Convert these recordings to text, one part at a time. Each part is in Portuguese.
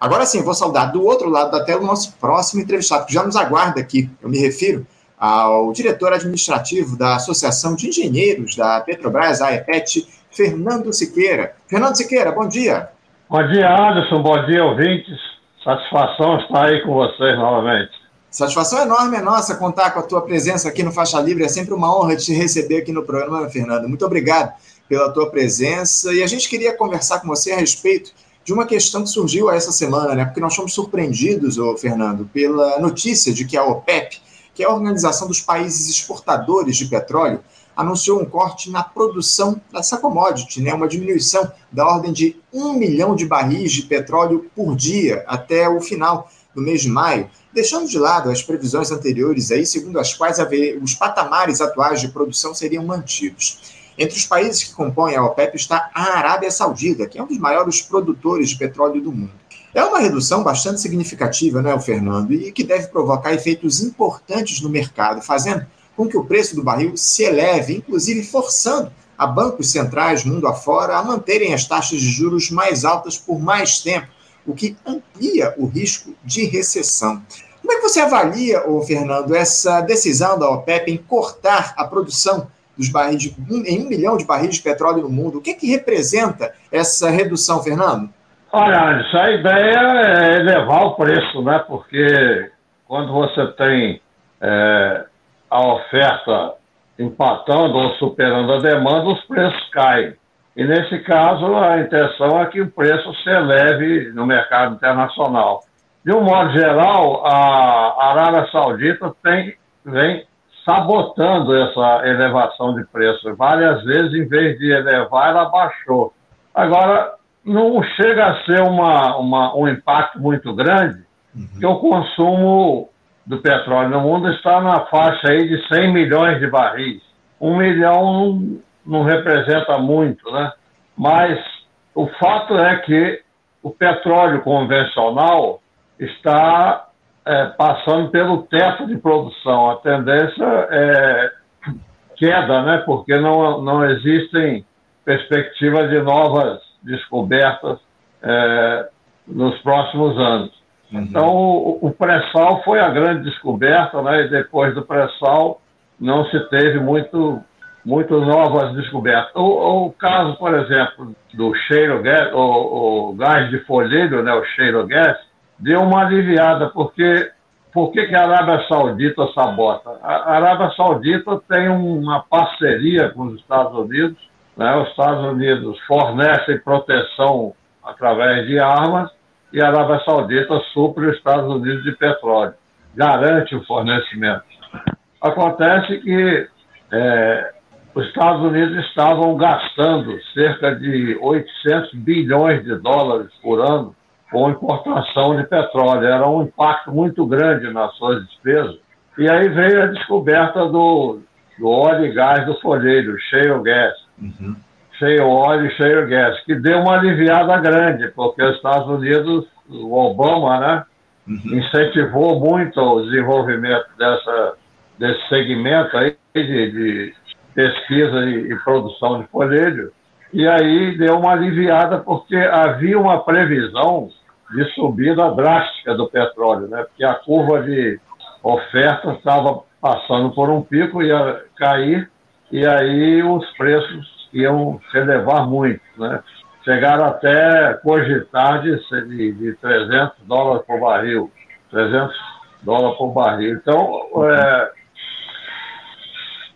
Agora sim, vou saudar do outro lado da tela o nosso próximo entrevistado, que já nos aguarda aqui. Eu me refiro ao diretor administrativo da Associação de Engenheiros da Petrobras, a EPET, Fernando Siqueira. Fernando Siqueira, bom dia. Bom dia, Anderson. Bom dia, ouvintes. Satisfação estar aí com vocês novamente. Satisfação enorme é nossa contar com a tua presença aqui no Faixa Livre. É sempre uma honra te receber aqui no programa, Fernando. Muito obrigado pela tua presença. E a gente queria conversar com você a respeito de uma questão que surgiu essa semana, né? Porque nós fomos surpreendidos, ô, Fernando, pela notícia de que a OPEP, que é a Organização dos Países Exportadores de Petróleo, anunciou um corte na produção dessa commodity, né? uma diminuição da ordem de um milhão de barris de petróleo por dia até o final do mês de maio, deixando de lado as previsões anteriores, aí, segundo as quais os patamares atuais de produção seriam mantidos. Entre os países que compõem a OPEP está a Arábia Saudita, que é um dos maiores produtores de petróleo do mundo. É uma redução bastante significativa, não é, Fernando? E que deve provocar efeitos importantes no mercado, fazendo com que o preço do barril se eleve, inclusive forçando a bancos centrais mundo afora a manterem as taxas de juros mais altas por mais tempo, o que amplia o risco de recessão. Como é que você avalia, ô Fernando, essa decisão da OPEP em cortar a produção dos barris de, em um milhão de barris de petróleo no mundo. O que, é que representa essa redução, Fernando? Olha, a ideia é elevar o preço, né? Porque quando você tem é, a oferta empatando ou superando a demanda, os preços caem. E nesse caso, a intenção é que o preço se eleve no mercado internacional. De um modo geral, a Arábia Saudita tem, vem sabotando essa elevação de preço. Várias vezes, em vez de elevar, ela baixou. Agora, não chega a ser uma, uma um impacto muito grande, uhum. que o consumo do petróleo no mundo está na faixa aí de 100 milhões de barris. Um milhão não, não representa muito, né? Mas o fato é que o petróleo convencional está é, passando pelo teto de produção. A tendência é queda, né? porque não, não existem perspectivas de novas descobertas é, nos próximos anos. Uhum. Então, o, o pré-sal foi a grande descoberta, né? e depois do pré-sal não se teve muito, muito novas descobertas. O, o caso, por exemplo, do cheiro gas, o, o gás de folheiro, né? o cheiro gas, deu uma aliviada, porque por que, que a Arábia Saudita sabota? A Arábia Saudita tem uma parceria com os Estados Unidos, né? os Estados Unidos fornecem proteção através de armas e a Arábia Saudita supre os Estados Unidos de petróleo, garante o fornecimento. Acontece que é, os Estados Unidos estavam gastando cerca de 800 bilhões de dólares por ano com importação de petróleo. Era um impacto muito grande nas suas despesas. E aí veio a descoberta do, do óleo e gás do folheiro, shale gas. Uhum. Shale óleo e shale gas, que deu uma aliviada grande, porque os Estados Unidos, o Obama, né, uhum. incentivou muito o desenvolvimento dessa, desse segmento aí de, de pesquisa e, e produção de folheiro. E aí deu uma aliviada porque havia uma previsão de subida drástica do petróleo, né? Porque a curva de oferta estava passando por um pico, ia cair, e aí os preços iam se elevar muito, né? Chegaram até cogitar de, de, de 300 dólares por barril, 300 dólares por barril. Então, é,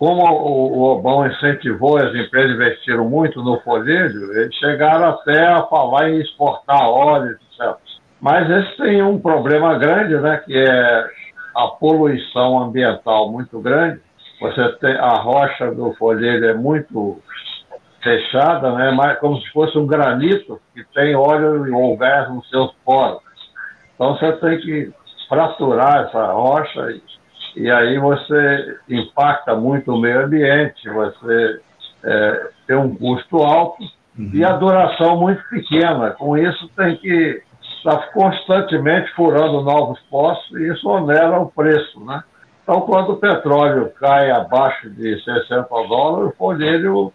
como o, Obama incentivou as empresas investiram muito no folhejo, eles chegaram até a falar em exportar óleo. Mas esse tem um problema grande, né, que é a poluição ambiental muito grande. Você tem a rocha do folhejo é muito fechada, né, mas como se fosse um granito que tem óleo ou gás nos seus poros. Então você tem que fraturar essa rocha e e aí você impacta muito o meio ambiente, você é, tem um custo alto uhum. e a duração muito pequena. Com isso, tem que estar constantemente furando novos postos e isso onera o preço, né? Então, quando o petróleo cai abaixo de 60 dólares, o folheiro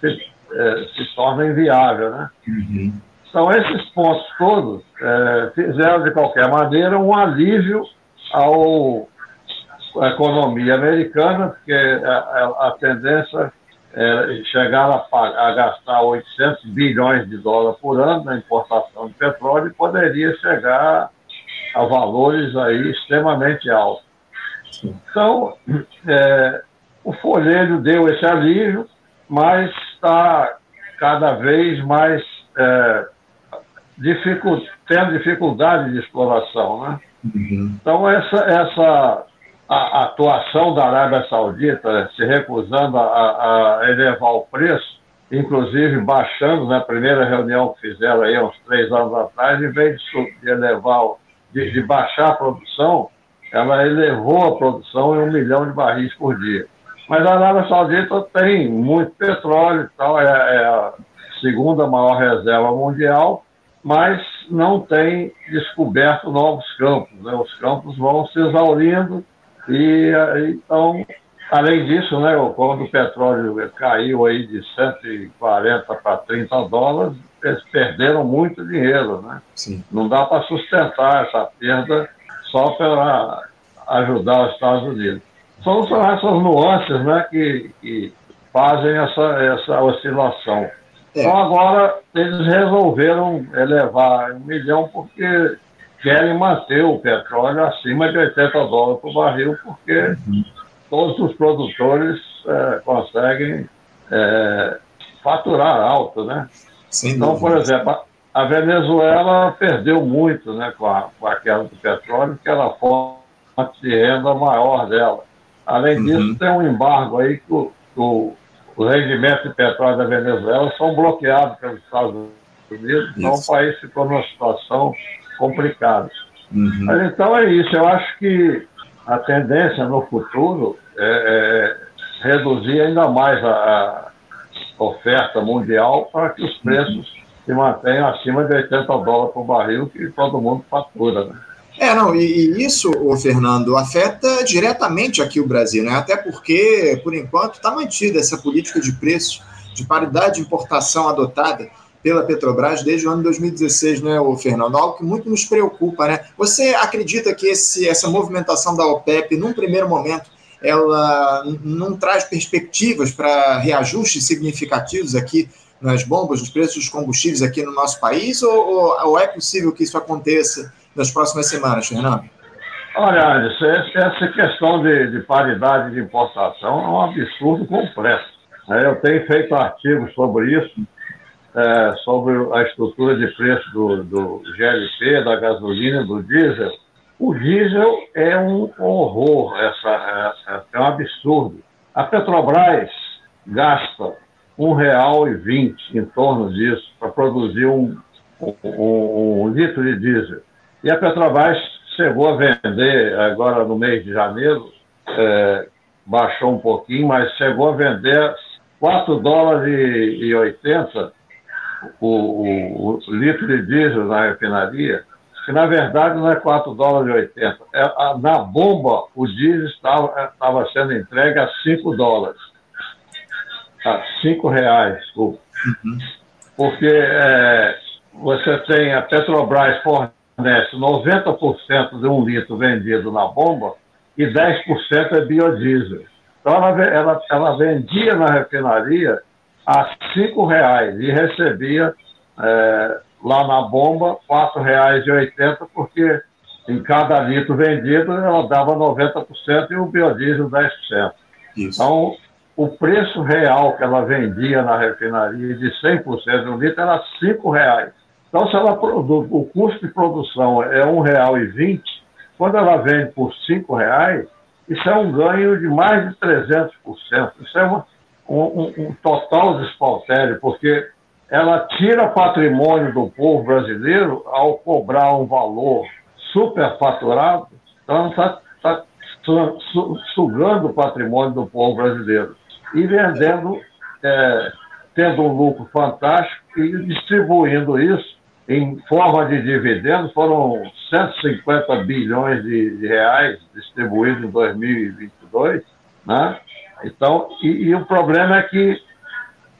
se, é, se torna inviável, né? Uhum. Então, Então, esses pontos todos é, fizeram, de qualquer maneira, um alívio ao, à economia americana, porque a, a, a tendência é chegar a, a, gastar 800 bilhões de dólares por ano na importação de petróleo e poderia chegar a valores aí extremamente altos. Então, é, o folheiro deu esse alívio, mas está cada vez mais é, dificu tendo dificuldade de exploração. Né? Uhum. Então, essa, essa a, atuação da Arábia Saudita se recusando a, a, elevar o preço, inclusive baixando na né, primeira reunião que fizeram aí uns três anos atrás, em vez de, elevar, de, de baixar a produção, ela elevou a produção em um milhão de barris por dia. Mas a Arábia Saudita tem muito petróleo e tal, é, é a segunda maior reserva mundial, mas não tem descoberto novos campos. Né? Os campos vão se exaurindo e então, além disso, né, quando o petróleo caiu aí de 140 para 30 dólares, eles perderam muito dinheiro, né? Sim. Não dá para sustentar essa perda só para ajudar os Estados Unidos. São, são essas nuances né, que, que fazem essa, essa oscilação. É. Então agora eles resolveram elevar um milhão porque querem manter o petróleo acima de 80 dólares por barril, porque uhum. todos os produtores é, conseguem é, faturar alto, né? Sem então, dúvida. por exemplo, a Venezuela perdeu muito né, com, a, com a queda do petróleo, que era a fonte de renda maior dela. Além uhum. disso, tem um embargo aí que o, o, o rendimento de petróleo da Venezuela são bloqueados pelos Estados Unidos, então o país ficou numa situação complicado. Uhum. Mas então é isso, eu acho que a tendência no futuro é, é reduzir ainda mais a, a, oferta mundial para que os preços uhum. se mantenham acima de 80 dólares por barril, que todo mundo fatura. Né? É, não, e, e isso, o Fernando, afeta diretamente aqui o Brasil, né? Até porque, por enquanto, está mantida essa política de preço, de paridade de importação adotada pela Petrobras desde o ano 2016, né, o Fernando? Algo que muito nos preocupa, né? Você acredita que esse, essa movimentação da OPEP, num primeiro momento, ela não traz perspectivas para reajustes significativos aqui nas bombas, nos preços dos combustíveis aqui no nosso país? Ou, ou é possível que isso aconteça nas próximas semanas, Fernando? Olha, Anderson, essa questão de, de paridade de importação é um absurdo completo. Né? Eu tenho feito artigos sobre isso é, sobre a estrutura de preço do, do GLP, da gasolina, do diesel. O diesel é um horror, essa, essa, é um absurdo. A Petrobras gasta R$ 1,20 em torno disso para produzir um, um, um, litro de diesel. E a Petrobras chegou a vender, agora no mês de janeiro, é, baixou um pouquinho, mas chegou a vender 4 dólares e 80 o, o, o, litro de diesel na refinaria, que na verdade não é 4 dólares e 80. É, a, na bomba, o diesel estava, estava sendo entregue a 5 dólares. A 5 reais, desculpa. Uhum. Porque é, você tem, a Petrobras fornece 90% de um litro vendido na bomba e 10% é biodiesel. Então ela, ela, ela vendia na refinaria a cinco reais e recebia é, lá na bomba quatro reais e oitenta porque em cada litro vendido ela dava 90% e o biodiesel 10%. Isso. Então, o preço real que ela vendia na refinaria de 100% de um litro era cinco reais. Então, se ela produz, o custo de produção é um real e vinte, quando ela vende por cinco reais, isso é um ganho de mais de 300%. Isso é uma, um, um, total despautério, porque ela tira patrimônio do povo brasileiro ao cobrar um valor superfaturado, então está tá, sugando o patrimônio do povo brasileiro e vendendo, é, tendo um lucro fantástico e distribuindo isso em forma de dividendos, foram 150 bilhões de, de reais distribuídos em 2022, né? Então, e, e, o problema é que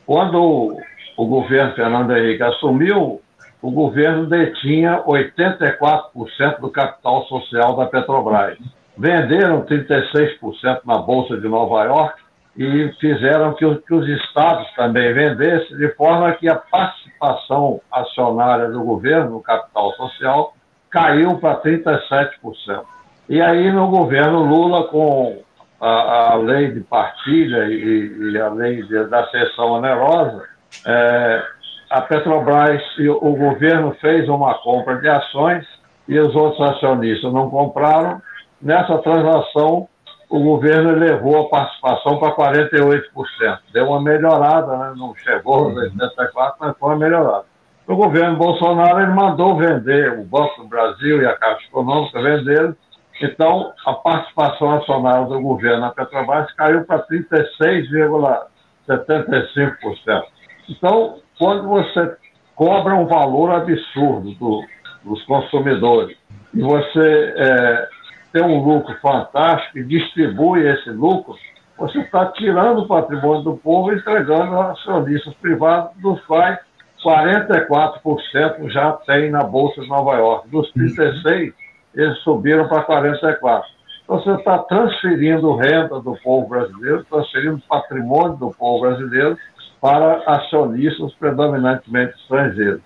quando o, governo Fernando Henrique assumiu, o governo detinha 84% do capital social da Petrobras. Venderam 36% na Bolsa de Nova York e fizeram que, que os estados também vendessem, de forma que a participação acionária do governo no capital social caiu para 37%. E aí, no governo Lula, com a, a lei de partilha e, e a lei de, da sessão onerosa, é, a Petrobras e o governo fez uma compra de ações e os outros acionistas não compraram. Nessa transação, o governo elevou a participação para 48%. Deu uma melhorada, né? não chegou aos 84%, mas foi uma melhorada. O governo Bolsonaro ele mandou vender, o Banco do Brasil e a Caixa Econômica venderam, então a participação acionária do governo na Petrobras caiu para 36,75%. Então, quando você cobra um valor absurdo do, dos consumidores e você é, tem um lucro fantástico e distribui esse lucro, você está tirando o patrimônio do povo e entregando a acionistas privados, dos quais 44% já tem na Bolsa de Nova York. Dos 36%, eles subiram para 44%. Então, você está transferindo renda do povo brasileiro, transferindo patrimônio do povo brasileiro para acionistas predominantemente estrangeiros.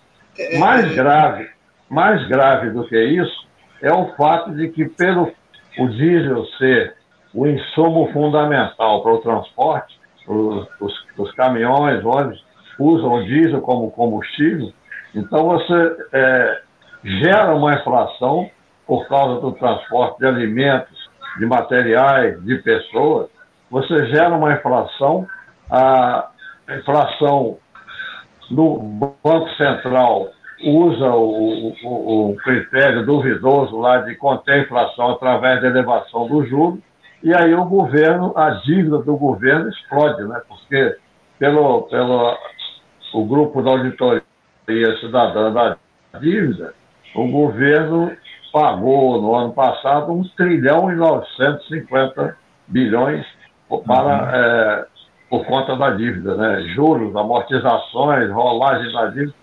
Mais grave, mais grave do que isso é o fato de que pelo o diesel ser o insumo fundamental para o transporte, os, os, os caminhões, ônibus usam o diesel como combustível, então você é, gera uma inflação por causa do transporte de alimentos, de materiais, de pessoas, você gera uma inflação, a inflação no Banco Central usa o, o, o, critério duvidoso lá de conter a inflação através da elevação do juro, e aí o governo, a dívida do governo explode, né? porque pelo, pelo o grupo da auditoria cidadã da dívida, o governo pagou no ano passado 1 trilhão e 950 bilhões para, uhum. é, por conta da dívida, né? juros, amortizações, rolagem da dívida.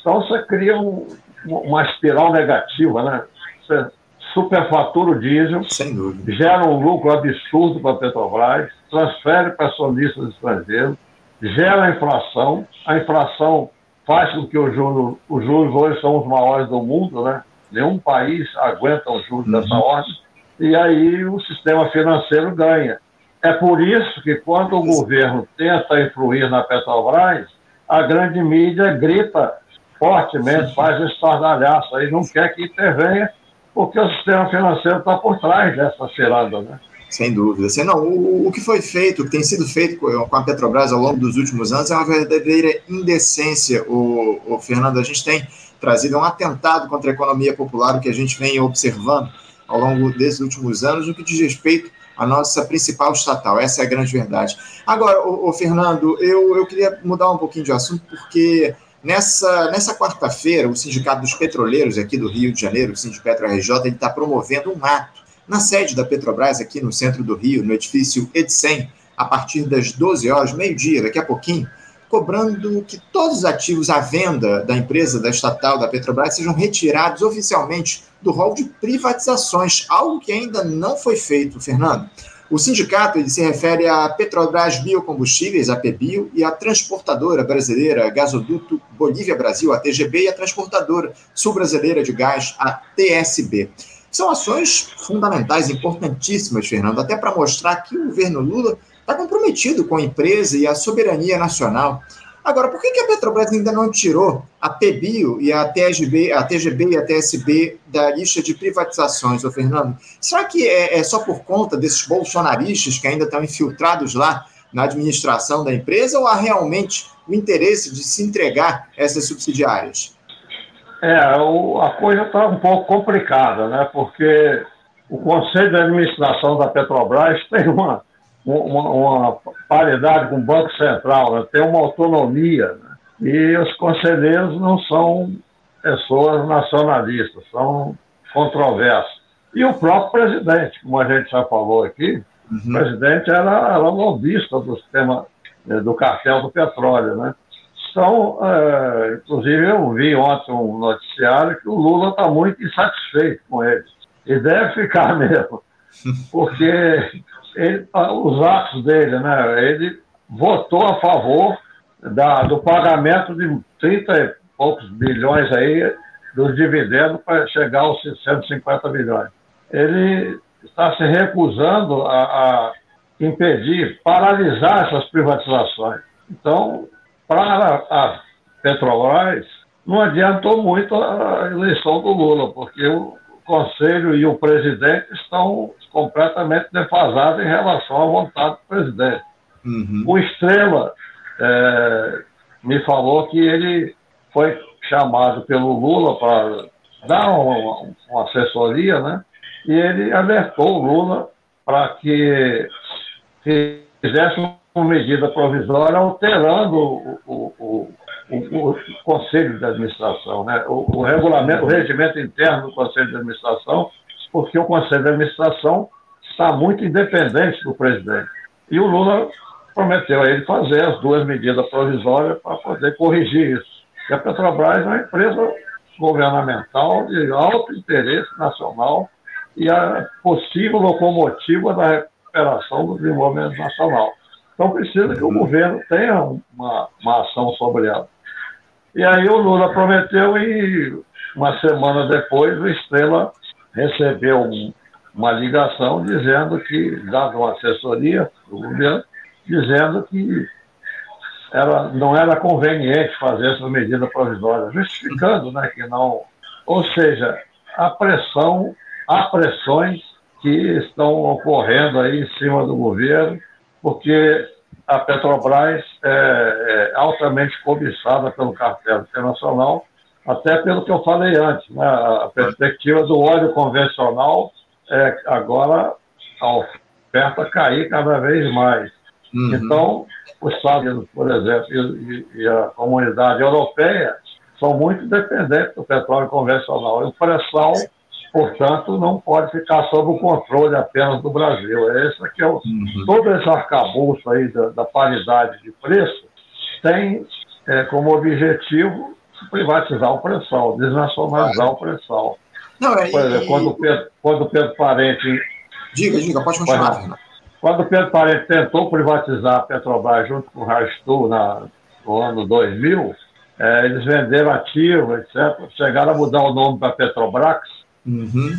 Então você cria um, uma espiral negativa, né? Você superfatura o diesel, gera um lucro absurdo para a Petrobras, transfere para acionistas estrangeiros, gera inflação, a inflação faz com que os juros, os juros hoje são os maiores do mundo, né? Nenhum país aguenta os juros uhum. dessa ordem, e aí o sistema financeiro ganha. É por isso que quando o governo tenta influir na Petrobras, a grande mídia grita fortemente, faz estardalhaço aí, não quer que intervenha, porque o sistema financeiro está por trás dessa ciranda, né? Sem dúvida. Sem, não, o, o, que foi feito, o que tem sido feito com a Petrobras ao longo dos últimos anos é uma verdadeira indecência. O, o Fernando, a gente tem trazido um atentado contra a economia popular, que a gente vem observando ao longo desses últimos anos, no que diz respeito à nossa principal estatal. Essa é a grande verdade. Agora, o, Fernando, eu, eu queria mudar um pouquinho de assunto, porque Nessa, nessa quarta-feira, o Sindicato dos Petroleiros aqui do Rio de Janeiro, o Sindipetro RJ, está promovendo um ato na sede da Petrobras, aqui no centro do Rio, no edifício Edcem, a partir das 12 horas, meio-dia, daqui a pouquinho, cobrando que todos os ativos à venda da empresa, da estatal, da Petrobras, sejam retirados oficialmente do rol de privatizações, algo que ainda não foi feito, Fernando. O sindicato ele se refere à Petrobras Biocombustíveis, a PBio, e à transportadora brasileira Gasoduto Bolívia Brasil, a TGB, e a transportadora sul-brasileira de gás, a TSB. São ações fundamentais, importantíssimas, Fernando, até para mostrar que o governo Lula está comprometido com a empresa e a soberania nacional. Agora, por que, a Petrobras ainda não tirou a PBio e a TGB, a TGB e a TSB da lista de privatizações, ô Fernando? Será que é, é só por conta desses bolsonaristas que ainda estão infiltrados lá na administração da empresa ou há realmente o interesse de se entregar essas subsidiárias? É, o, a coisa está um pouco complicada, né? Porque o Conselho de Administração da Petrobras tem uma uma, uma paridade com o Banco Central, né? tem uma autonomia. Né? E os conselheiros não são pessoas nacionalistas, são controversos. E o próprio presidente, como a gente já falou aqui, uhum. o presidente era, era lobista do sistema né, do cartel do petróleo, né? estão, é, inclusive eu vi ontem um noticiário que o Lula está muito insatisfeito com eles. E deve ficar mesmo, porque ele, os atos dele, né, ele votou a favor da, do pagamento de 30 e poucos bilhões aí dos dividendos para chegar aos 150 bilhões. Ele está se recusando a, a impedir, paralisar essas privatizações. Então, para a Petrobras, não adiantou muito a eleição do Lula, porque o Conselho e o presidente estão completamente defasados em relação à vontade do presidente. Uhum. O Estrela é, me falou que ele foi chamado pelo Lula para dar uma, uma, assessoria, né? E ele alertou o Lula para que fizesse uma medida provisória alterando o, o, o, o conselho de administração, né? O, regulamento, o regimento interno do conselho de administração, porque o conselho de administração está muito independente do presidente. E o Lula prometeu a ele fazer as duas medidas provisórias para poder corrigir isso. E a Petrobras é uma empresa governamental de alto interesse nacional e a possível locomotiva da recuperação do desenvolvimento nacional. Então precisa que o governo tenha uma, uma ação sobre ela. E aí o Lula prometeu e uma semana depois o Estrela recebeu uma ligação dizendo que, dado uma assessoria do governo, dizendo que era, não era conveniente fazer essa medida provisória, justificando né, que não. Ou seja, a pressão, há pressões que estão ocorrendo aí em cima do governo, porque a Petrobras é, é altamente cobiçada pelo cartel internacional, até pelo que eu falei antes, né, a perspectiva do óleo convencional é agora a oferta cair cada vez mais. Uhum. Então, os Estados Unidos, por exemplo, e, e, a comunidade europeia são muito dependentes do petróleo convencional. E a pressão, portanto, não pode ficar sob o controle apenas do Brasil. Esse aqui é o, uhum. todo esse arcabouço aí da, da paridade de preço tem é, como objetivo privatizar o pré-sal, desnacionalizar o pré-sal. É, Por exemplo, e... quando, o Pedro, quando o Pedro Parente... Diga, diga, pode continuar, Fernando. Quando o Pedro Parente tentou privatizar a Petrobras junto com o Rastu na, no ano 2000, é, eles venderam ativos, etc. Chegaram a mudar o nome para Petrobras. Uhum.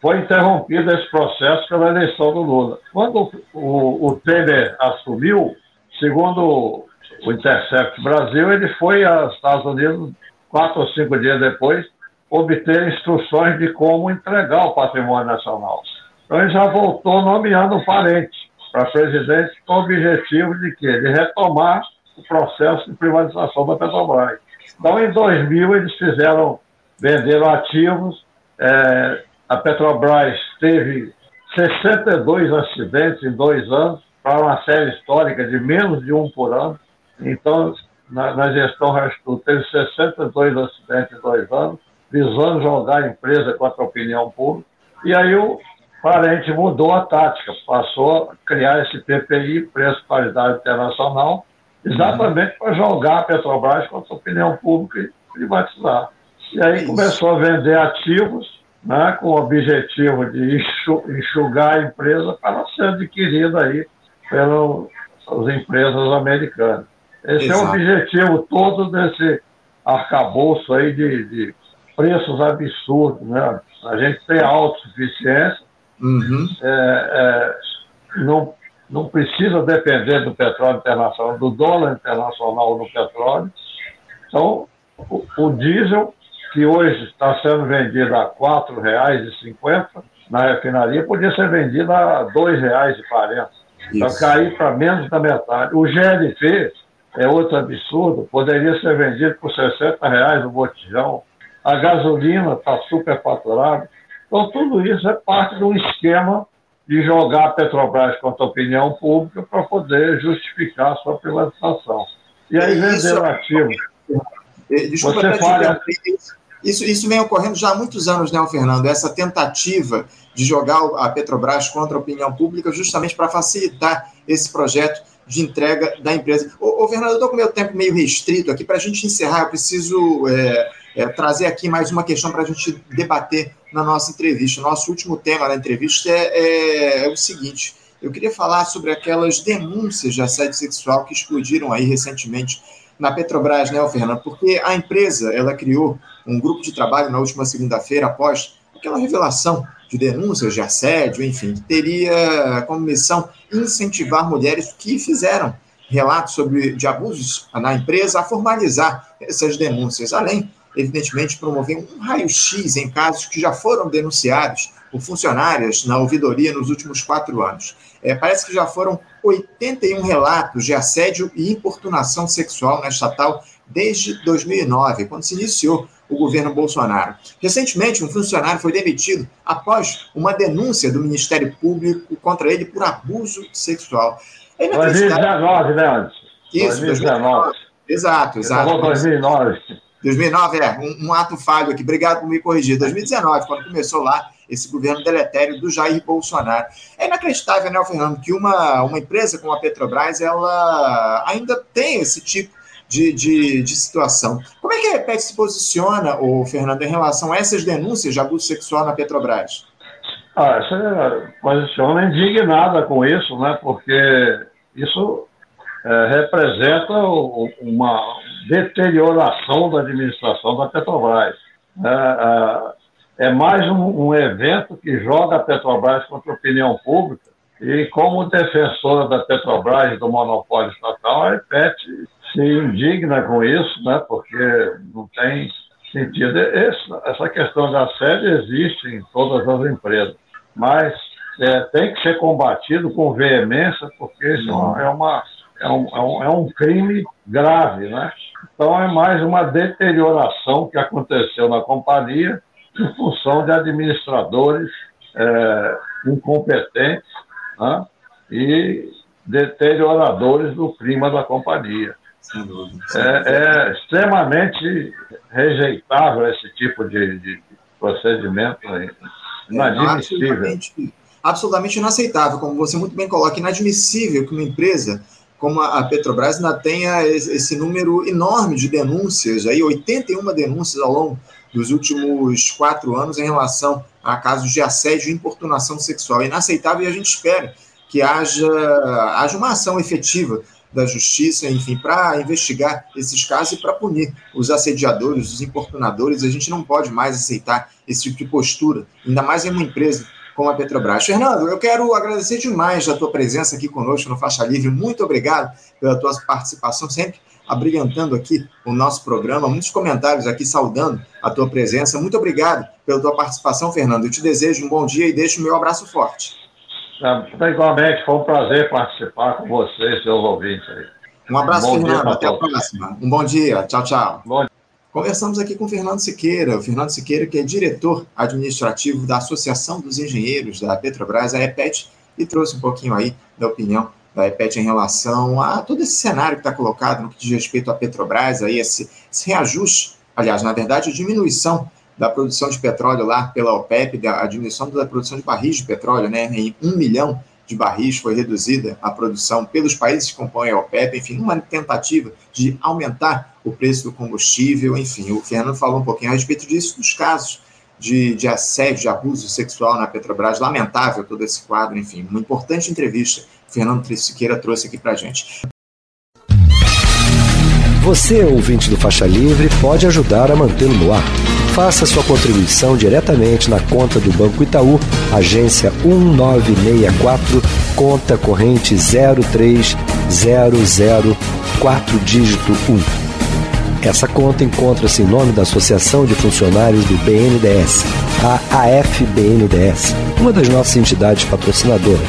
Foi interrompido esse processo pela eleição do Lula. Quando o, o Temer assumiu, segundo o Intercept Brasil, ele foi aos Estados Unidos quatro ou cinco dias depois obter instruções de como entregar o patrimônio nacional. Então ele já voltou nomeando um parente para presidente com o objetivo de quê? De retomar o processo de privatização da Petrobras. Então, em 2000, eles fizeram, venderam ativos, é, a Petrobras teve 62 acidentes em dois anos, para uma série histórica de menos de um por ano. Então, na, na gestão Rastur, teve 62 acidentes em dois anos, visando jogar a empresa contra a opinião pública. E aí o, Parente mudou a tática, passou a criar esse PPI, Preço Paridade Internacional, exatamente uhum. para jogar a Petrobras contra a opinião pública e privatizar. E aí começou a vender ativos né, com o objetivo de enxugar a empresa para ser adquirida aí pelas empresas americanas. Esse Exato. é o objetivo todo desse arcabouço aí de, de preços absurdos. Né? A gente tem autossuficiência, Uhum. É, é, não, não precisa depender do petróleo internacional, do dólar internacional no petróleo. Então, o, o diesel, que hoje está sendo vendido a R$ 4,50 na refinaria, podia ser vendido a R$ 2,40. Para cair para menos da metade. O GLP é outro absurdo, poderia ser vendido por 60 reais o botijão. A gasolina está superfaturada. Então, tudo isso é parte de um esquema de jogar a Petrobras contra a opinião pública para poder justificar a sua privatização. E aí vender o ativo. Eh, desculpa, Você fala... isso, isso vem ocorrendo já há muitos anos, né, Fernando? Essa tentativa de jogar a Petrobras contra a opinião pública justamente para facilitar esse projeto de entrega da empresa. Ô, ô Fernando, eu estou com meu tempo meio restrito aqui. Para a gente encerrar, eu preciso é, é, trazer aqui mais uma questão para a gente debater na nossa entrevista. Nosso último tema da entrevista é, é, é, o seguinte: eu queria falar sobre aquelas denúncias de assédio sexual que explodiram aí recentemente na Petrobras, né, Fernando? Porque a empresa ela criou um grupo de trabalho na última segunda-feira após aquela revelação de denúncias de assédio, enfim, que teria como missão incentivar mulheres que fizeram relatos sobre de abusos na empresa a formalizar essas denúncias, além, evidentemente, de promover um raio-x em casos que já foram denunciados por funcionárias na ouvidoria nos últimos quatro anos. É, parece que já foram 81 relatos de assédio e importunação sexual na estatal desde 2009, quando se iniciou o governo Bolsonaro. Recentemente, um funcionário foi demitido após uma denúncia do Ministério Público contra ele por abuso sexual. 2019, né, Anderson? Isso, 2019. Exato, exato. 2009. 2009, é, um, um, ato falho aqui. Obrigado por me corrigir. 2019, quando começou lá esse governo deletério do Jair Bolsonaro. É inacreditável, né, Fernando, que uma, uma empresa como a Petrobras, ela ainda tem esse tipo de, de, de, situação. Como é que a EPET se posiciona, o Fernando, em relação a essas denúncias de abuso sexual na Petrobras? Ah, você posiciona indignada com isso, né? Porque isso é, representa uma deterioração da administração da Petrobras. É, é, é mais um, um, evento que joga a Petrobras contra a opinião pública e como defensora da Petrobras do monopólio estatal, a EPET se indigna com isso, né, porque não tem sentido. Esse, essa questão da sede existe em todas as empresas, mas é, tem que ser combatido com veemência, porque isso é, uma, é, um, é, um, é um crime grave. Né? Então, é mais uma deterioração que aconteceu na companhia em função de administradores é, incompetentes né? e deterioradores do clima da companhia. É. É, extremamente rejeitável esse tipo de, de procedimento inadmissível. Absolutamente, absolutamente inaceitável, como você muito bem coloca, inadmissível que uma empresa como a Petrobras ainda tenha esse número enorme de denúncias, aí 81 denúncias ao longo dos últimos quatro anos em relação a casos de assédio e importunação sexual. É inaceitável e a gente espera que haja, haja uma ação efetiva da Justiça, enfim, para investigar esses casos e para punir os assediadores, os importunadores. A gente não pode mais aceitar esse tipo de postura, ainda mais em uma empresa como a Petrobras. Fernando, eu quero agradecer demais a tua presença aqui conosco no Faixa Livre. Muito obrigado pela tua participação, sempre abrilhantando aqui o nosso programa. Muitos comentários aqui saudando a tua presença. Muito obrigado pela tua participação, Fernando. Eu te desejo um bom dia e deixo o meu abraço forte. É, igualmente, foi um prazer participar com vocês, seus ouvintes aí. Um abraço, um Fernando. Até a próxima. Um bom dia. Tchau, tchau. Bom Conversamos aqui com o Fernando Siqueira, o Fernando Siqueira, que é diretor administrativo da Associação dos Engenheiros da Petrobras, a EPET, e trouxe um pouquinho aí da opinião da EPET em relação a todo esse cenário que está colocado no que diz respeito à Petrobras, aí esse, esse reajuste, aliás, na verdade, a diminuição da produção de petróleo lá pela OPEP, da, a diminuição da produção de barris de petróleo, né, em um milhão de barris foi reduzida a produção pelos países que compõem a OPEP, enfim, uma tentativa de aumentar o preço do combustível, enfim, o Fernando falou um pouquinho a respeito disso, dos casos de, de assédio, de abuso sexual na Petrobras, lamentável todo esse quadro, enfim, uma importante entrevista que o Fernando Siqueira trouxe aqui para gente. Você, ouvinte do Faixa Livre, pode ajudar a mantê-lo no ar Faça sua contribuição diretamente na conta do Banco Itaú, agência 1964, conta corrente 03004 dígito 1. Essa conta encontra-se em nome da Associação de Funcionários do BNDES, a AFBNDES, uma das nossas entidades patrocinadoras,